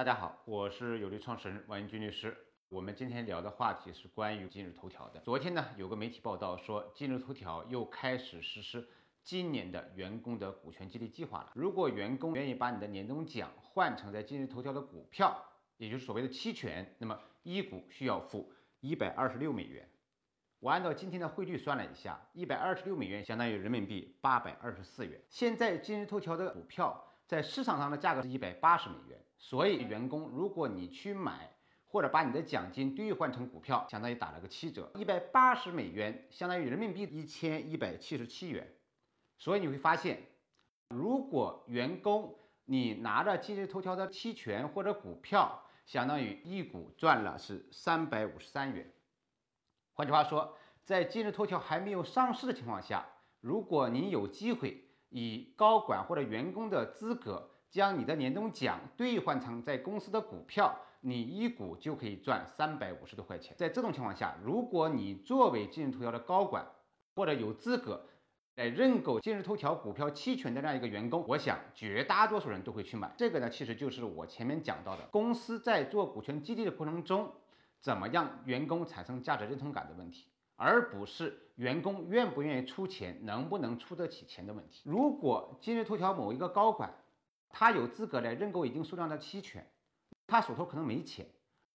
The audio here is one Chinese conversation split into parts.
大家好，我是有利创始人王英军律师。我们今天聊的话题是关于今日头条的。昨天呢，有个媒体报道说，今日头条又开始实施今年的员工的股权激励计划了。如果员工愿意把你的年终奖换成在今日头条的股票，也就是所谓的期权，那么一股需要付一百二十六美元。我按照今天的汇率算了一下，一百二十六美元相当于人民币八百二十四元。现在今日头条的股票在市场上的价格是一百八十美元，所以员工如果你去买。或者把你的奖金兑换成股票，相当于打了个七折，一百八十美元相当于人民币一千一百七十七元。所以你会发现，如果员工你拿着今日头条的期权或者股票，相当于一股赚了是三百五十三元。换句话说，在今日头条还没有上市的情况下，如果你有机会以高管或者员工的资格。将你的年终奖兑换成在公司的股票，你一股就可以赚三百五十多块钱。在这种情况下，如果你作为今日头条的高管，或者有资格来认购今日头条股票期权的这样一个员工，我想绝大多数人都会去买。这个呢，其实就是我前面讲到的，公司在做股权激励的过程中，怎么样员工产生价值认同感的问题，而不是员工愿不愿意出钱，能不能出得起钱的问题。如果今日头条某一个高管，他有资格来认购一定数量的期权，他手头可能没钱，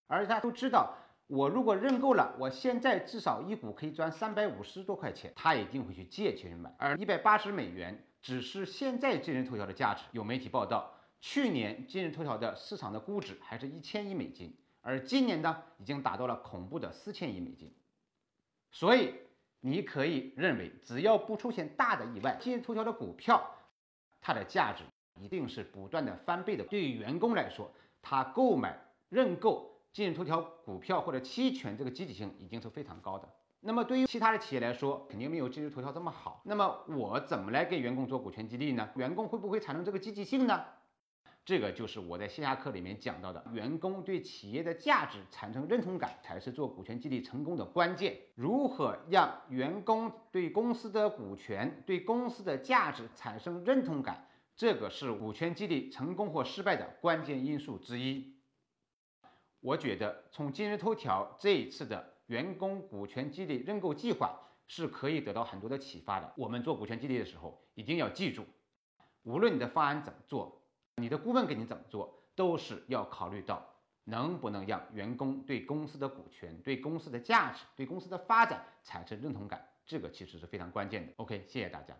而他都知道，我如果认购了，我现在至少一股可以赚三百五十多块钱，他一定会去借钱去买。而一百八十美元只是现在今日头条的价值。有媒体报道，去年今日头条的市场的估值还是一千亿美金，而今年呢，已经达到了恐怖的四千亿美金。所以你可以认为，只要不出现大的意外，今日头条的股票它的价值。一定是不断的翻倍的。对于员工来说，他购买认购今日头条股票或者期权，这个积极性已经是非常高的。那么对于其他的企业来说，肯定没有今日头条这么好。那么我怎么来给员工做股权激励呢？员工会不会产生这个积极性呢？这个就是我在线下课里面讲到的，员工对企业的价值产生认同感，才是做股权激励成功的关键。如何让员工对公司的股权、对公司的价值产生认同感？这个是股权激励成功或失败的关键因素之一。我觉得从今日头条这一次的员工股权激励认购计划是可以得到很多的启发的。我们做股权激励的时候，一定要记住，无论你的方案怎么做，你的顾问给你怎么做，都是要考虑到能不能让员工对公司的股权、对公司的价值、对公司的发展产生认同感。这个其实是非常关键的。OK，谢谢大家。